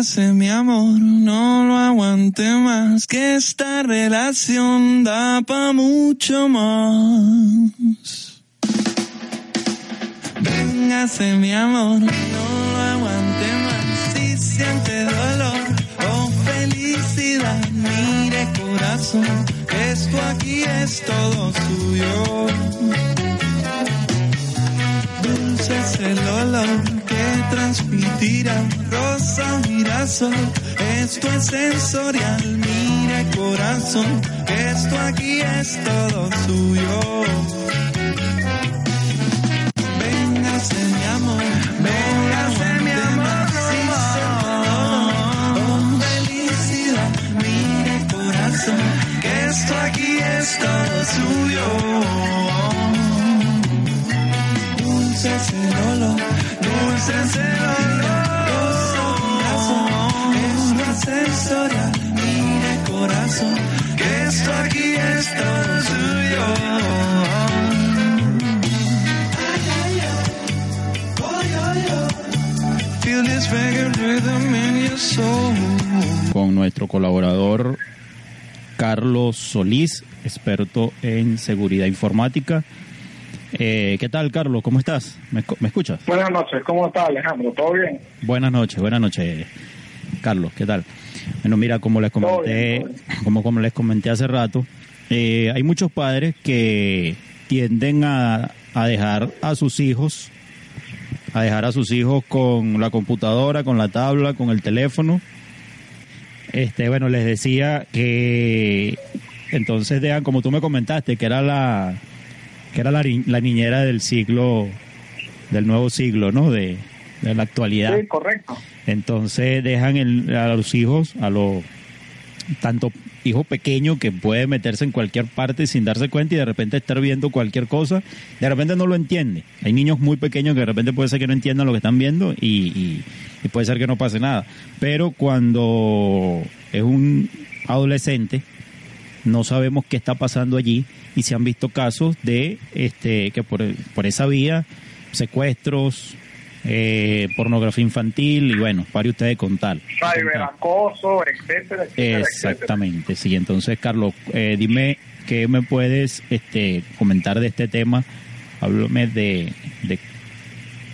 Véngase mi amor, no lo aguante más, que esta relación da pa' mucho más. Véngase mi amor, no lo aguante más, si siente dolor o felicidad, mire corazón, esto aquí es todo suyo. Es el olor que transmitirá rosa girasol. Esto es sensorial, mire corazón, esto aquí es todo suyo. Véngase mi amor, véngase mi amor, oh, felicidad, mire corazón, que esto aquí es todo suyo. Con nuestro colaborador Carlos Solís, experto en seguridad informática. Eh, ¿Qué tal, Carlos? ¿Cómo estás? ¿Me, escu- me escuchas? Buenas noches, ¿cómo está Alejandro? ¿Todo bien? Buenas noches, buenas noches, Carlos. ¿Qué tal? Bueno, mira, como les Todo comenté, bien, todo bien. como, como les comenté hace rato, eh, hay muchos padres que tienden a, a dejar a sus hijos, a dejar a sus hijos con la computadora, con la tabla, con el teléfono. Este, bueno, les decía que entonces dejan, como tú me comentaste, que era la que era la, ni- la niñera del siglo, del nuevo siglo, ¿no? De, de la actualidad. Sí, correcto. Entonces dejan el- a los hijos, a los tanto hijo pequeño que puede meterse en cualquier parte sin darse cuenta y de repente estar viendo cualquier cosa, de repente no lo entiende. Hay niños muy pequeños que de repente puede ser que no entiendan lo que están viendo y, y- y puede ser que no pase nada. Pero cuando es un adolescente, no sabemos qué está pasando allí y se han visto casos de este que por, por esa vía secuestros eh, pornografía infantil y bueno pare usted de contar Ciberacoso, etcétera, etcétera, etcétera. exactamente sí entonces Carlos eh, dime qué me puedes este comentar de este tema háblame de, de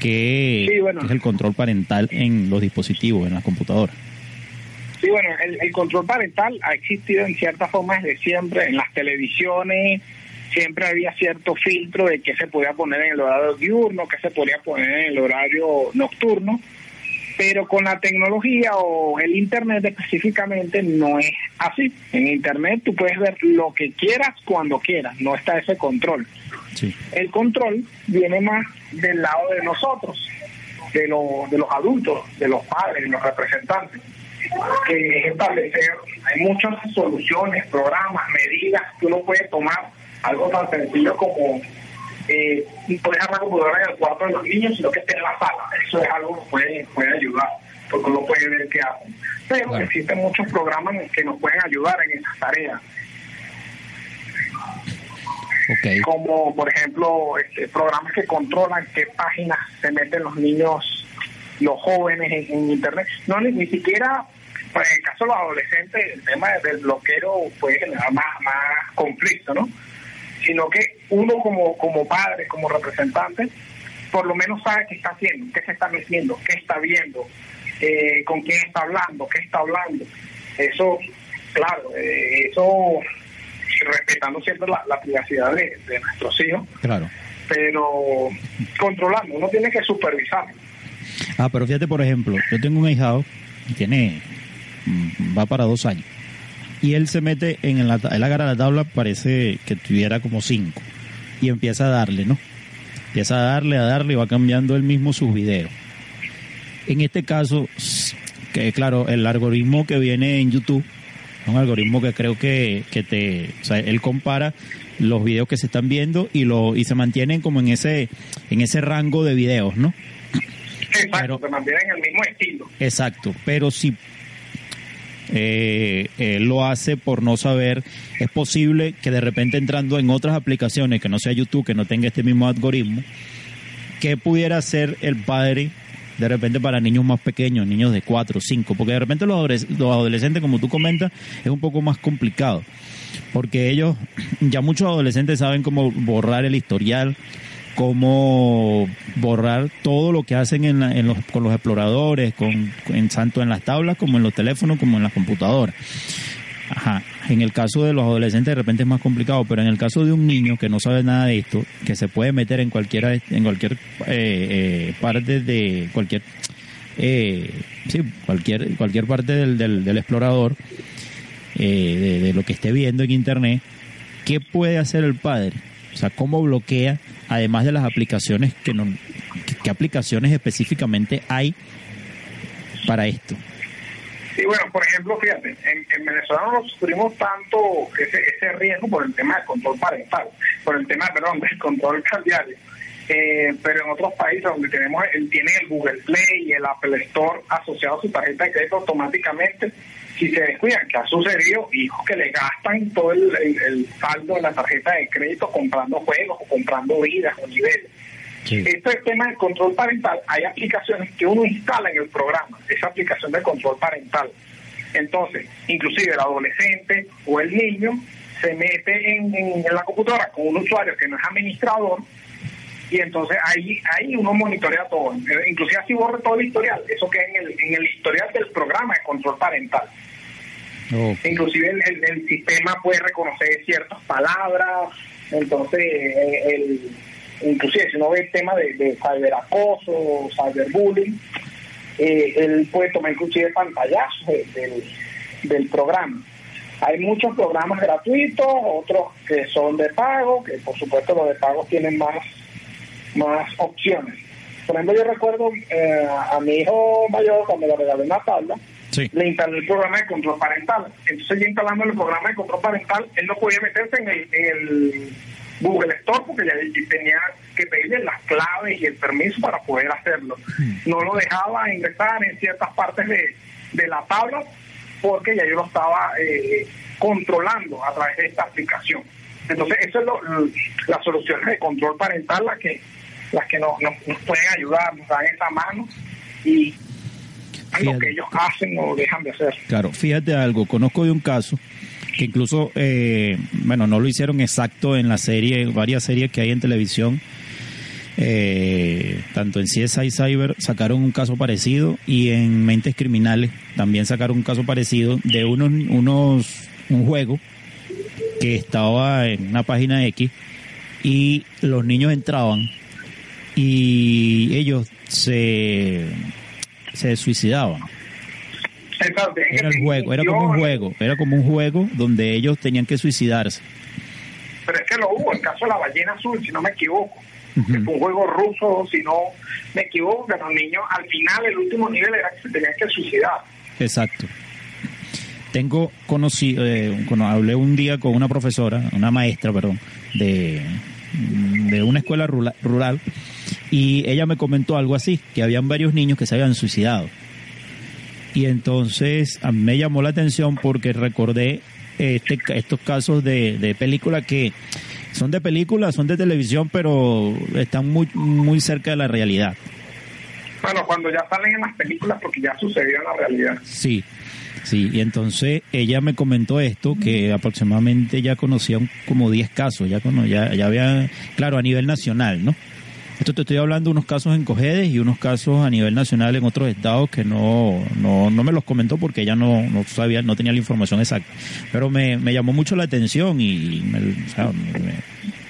qué, Sí, bueno. qué es el control parental en los dispositivos en las computadoras Sí, bueno, el, el control parental ha existido en ciertas formas desde siempre. En las televisiones siempre había cierto filtro de qué se podía poner en el horario diurno, qué se podía poner en el horario nocturno. Pero con la tecnología o el Internet específicamente no es así. En Internet tú puedes ver lo que quieras cuando quieras, no está ese control. sí el control viene más del lado de nosotros, de, lo- de los adultos, de los padres, de los representantes, que es establecer, hay muchas soluciones, programas, medidas que uno puede tomar, algo tan sencillo como eh, no dejar la computadora en el cuarto de los niños, sino que esté en la sala, eso es algo que puede, puede ayudar, porque uno puede ver qué hacen. Pero Claro. existen muchos programas que nos pueden ayudar en esas tareas. como por ejemplo este, programas que controlan qué páginas se meten los niños, los jóvenes en, en internet. No, ni, ni siquiera, pues, en el caso de los adolescentes, el tema del bloqueo generar más, más conflicto, ¿no? Sino que uno como, como padre, como representante, por lo menos sabe qué está haciendo, qué se está metiendo, qué está viendo, eh, con quién está hablando, qué está hablando. Eso, claro, eh, eso respetando siempre la, la privacidad de, de nuestros hijos, claro pero controlando, uno tiene que supervisar. Ah, pero fíjate, por ejemplo, yo tengo un ahijado, y tiene, va para dos años, y él se mete en la, él agarra la tabla, parece que tuviera como cinco, y empieza a darle, ¿no? Empieza a darle, a darle, y va cambiando él mismo sus videos. En este caso, que claro, el algoritmo que viene en YouTube Un algoritmo que creo que, que te, o sea, él compara los videos que se están viendo y lo y se mantienen como en ese en ese rango de videos, ¿no? Exacto, Pero- se mantienen en el mismo estilo. Exacto, pero si eh, él lo hace por no saber, es posible que de repente entrando en otras aplicaciones que no sea YouTube, que no tenga este mismo algoritmo, que pudiera hacer el padre de repente para niños más pequeños, niños de 4 o 5, porque de repente los adolescentes, como tú comentas, es un poco más complicado, porque ellos, ya muchos adolescentes saben cómo borrar el historial, cómo borrar todo lo que hacen en la- en los, con los exploradores, con, en, tanto en las tablas como en los teléfonos, como en las computadoras. Ajá. En el caso de los adolescentes de repente es más complicado, pero en el caso de un niño que no sabe nada de esto, que se puede meter en cualquiera, en cualquier eh, eh, parte de cualquier, eh, cualquier, cualquier parte del explorador, eh, de, de lo que esté viendo en internet, ¿qué puede hacer el padre? O sea, ¿cómo bloquea, además de las aplicaciones que no, qué- aplicaciones específicamente hay para esto? Sí, bueno, por ejemplo, fíjate, en, en Venezuela no sufrimos tanto ese, ese riesgo por el tema del control parental, por el tema, perdón, del control cambiario. Eh, pero en otros países donde tenemos el, tiene el Google Play y el Apple Store asociado a su tarjeta de crédito automáticamente, si se descuidan, que ha sucedido, hijos que le gastan todo el, el- el saldo de la tarjeta de crédito comprando juegos o comprando vidas o niveles. Este tema del control parental, hay aplicaciones que uno instala en el programa, esa aplicación de control parental. Entonces, inclusive el adolescente o el niño se mete en, en- en la computadora con un usuario que no es administrador y entonces ahí ahí uno monitorea todo, inclusive así borra todo el historial, eso que es en el, en el historial del programa de control parental. Inclusive el, el- el sistema puede reconocer ciertas palabras, entonces eh, el, inclusive si uno ve el tema de, de cyberacoso, cyberbullying, eh, él puede tomar inclusive pantallazos de- del, del programa. Hay muchos programas gratuitos, otros que son de pago, que por supuesto los de pago tienen más, más opciones. Por ejemplo, yo recuerdo eh, a mi hijo mayor cuando le regalé una tabla, Sí. le instalé el programa de control parental. Entonces, ya instalando el programa de control parental, él no podía meterse en el, en el Google Store porque ya tenía que pedirle las claves y el permiso para poder hacerlo. No lo dejaba ingresar en ciertas partes de, de la tabla porque ya yo lo estaba eh, controlando a través de esta aplicación. Entonces, eso es lo, las soluciones de control parental las que las que nos, nos, nos pueden ayudar, nos dan esa mano y lo que ellos hacen o dejan de hacer. Claro, fíjate algo, conozco de un caso que incluso, eh, bueno, no lo hicieron exacto en la serie, varias series que hay en televisión, eh, tanto en CSI Cyber sacaron un caso parecido y en Mentes Criminales también sacaron un caso parecido de unos, unos un juego que estaba en una página X y los niños entraban y ellos se, se suicidaban. Exacto, Era el juego, era como un juego, era como un juego donde ellos tenían que suicidarse. Pero es que lo hubo, el caso de la ballena azul, si no me equivoco. Que fue un juego ruso, si no me equivoco, que los niños al final, el último nivel era que se tenían que suicidar. Exacto. Tengo conocido, eh, hablé un día con una profesora, una maestra, perdón, de, de una escuela rural, y ella me comentó algo así, que habían varios niños que se habían suicidado. Y entonces a mí me llamó la atención porque recordé este, estos casos de, de películas que son de películas, son de televisión, pero están muy, muy cerca de la realidad. Bueno, cuando ya salen en las películas, porque ya sucedió en la realidad. Sí, sí, y entonces ella me comentó esto, que aproximadamente ya conocía como 10 casos, ya, ya, ya había, claro, a nivel nacional, ¿no? Esto te estoy hablando de unos casos en Cojedes y unos casos a nivel nacional en otros estados que no, no, no me los comentó porque ella no, no sabía, no tenía la información exacta. Pero me, me llamó mucho la atención y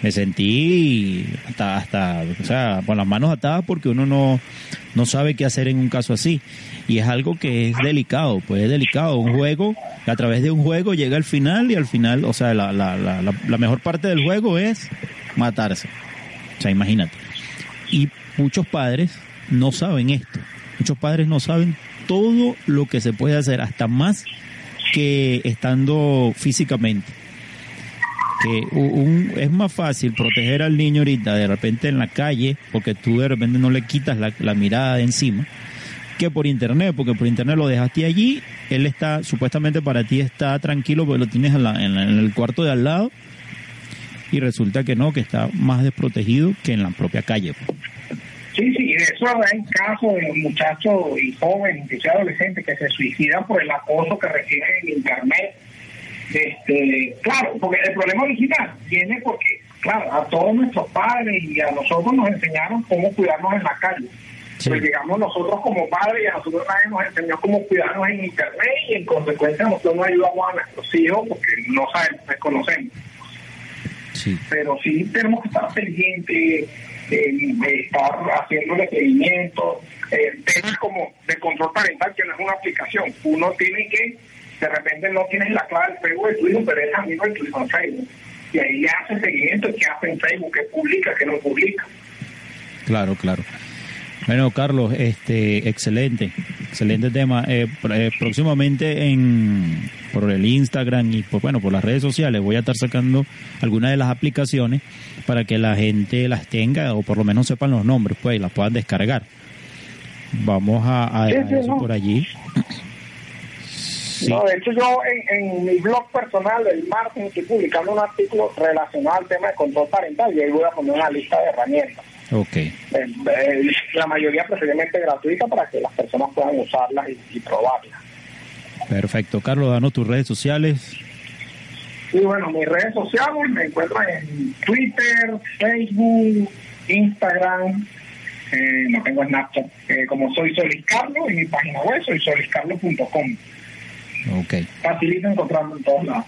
me, sentí hasta, hasta, o sea, con las manos atadas porque uno no, no sabe qué hacer en un caso así. Y es algo que es delicado, pues es delicado. Un juego, a través de un juego llega al final y al final, o sea, la, la, la mejor parte del juego es matarse. O sea, imagínate. Y muchos padres no saben esto. Muchos padres no saben todo lo que se puede hacer, hasta más que estando físicamente. Que un, es más fácil proteger al niño ahorita de repente en la calle, porque tú de repente no le quitas la, la mirada de encima, que por internet, porque por internet lo dejaste allí, él está, supuestamente para ti está tranquilo porque lo tienes en, en el cuarto de al lado, y resulta que no, que está más desprotegido que en la propia calle. Sí, sí, de eso hay casos de muchachos y jóvenes, incluso adolescentes, que se suicidan por el acoso que reciben en Internet. Este, claro, porque el problema original viene porque, claro, a todos nuestros padres y a nosotros nos enseñaron cómo cuidarnos en la calle. Pues digamos nosotros como padres y a nosotros nadie nos enseñó cómo cuidarnos en internet y en consecuencia nosotros no ayudamos a nuestros hijos porque no sabemos, desconocemos. Sí. Pero sí tenemos que estar pendientes de estar haciendo seguimiento, eh, temas como de control parental, que no es una aplicación. Uno tiene que, de repente no tienes la clave del Facebook de tu hijo, pero es amigo de tu hijo en Facebook. Y ahí le hace seguimiento, qué hace en Facebook, qué publica, qué no publica. Claro, claro. Bueno, Carlos, este, excelente, excelente tema. Eh, eh, próximamente en por el Instagram y por bueno por las redes sociales voy a estar sacando algunas de las aplicaciones para que la gente las tenga o por lo menos sepan los nombres, pues y las puedan descargar. Vamos a, a eso por allí. No, de hecho yo en, mi blog personal el martes estoy publicando un artículo relacionado al tema de control parental y ahí voy a poner una lista de herramientas. Eh, eh, la mayoría preferiblemente gratuita para que las personas puedan usarlas y, probarlas. Perfecto. Carlos, danos tus redes sociales. Sí, bueno, mis redes sociales me encuentran en Twitter, Facebook, Instagram, eh, no tengo Snapchat, eh, como soy Solis Carlos, y mi página web soy soliscarlos.com. Ok. Facilito encontrarlo en todos lados.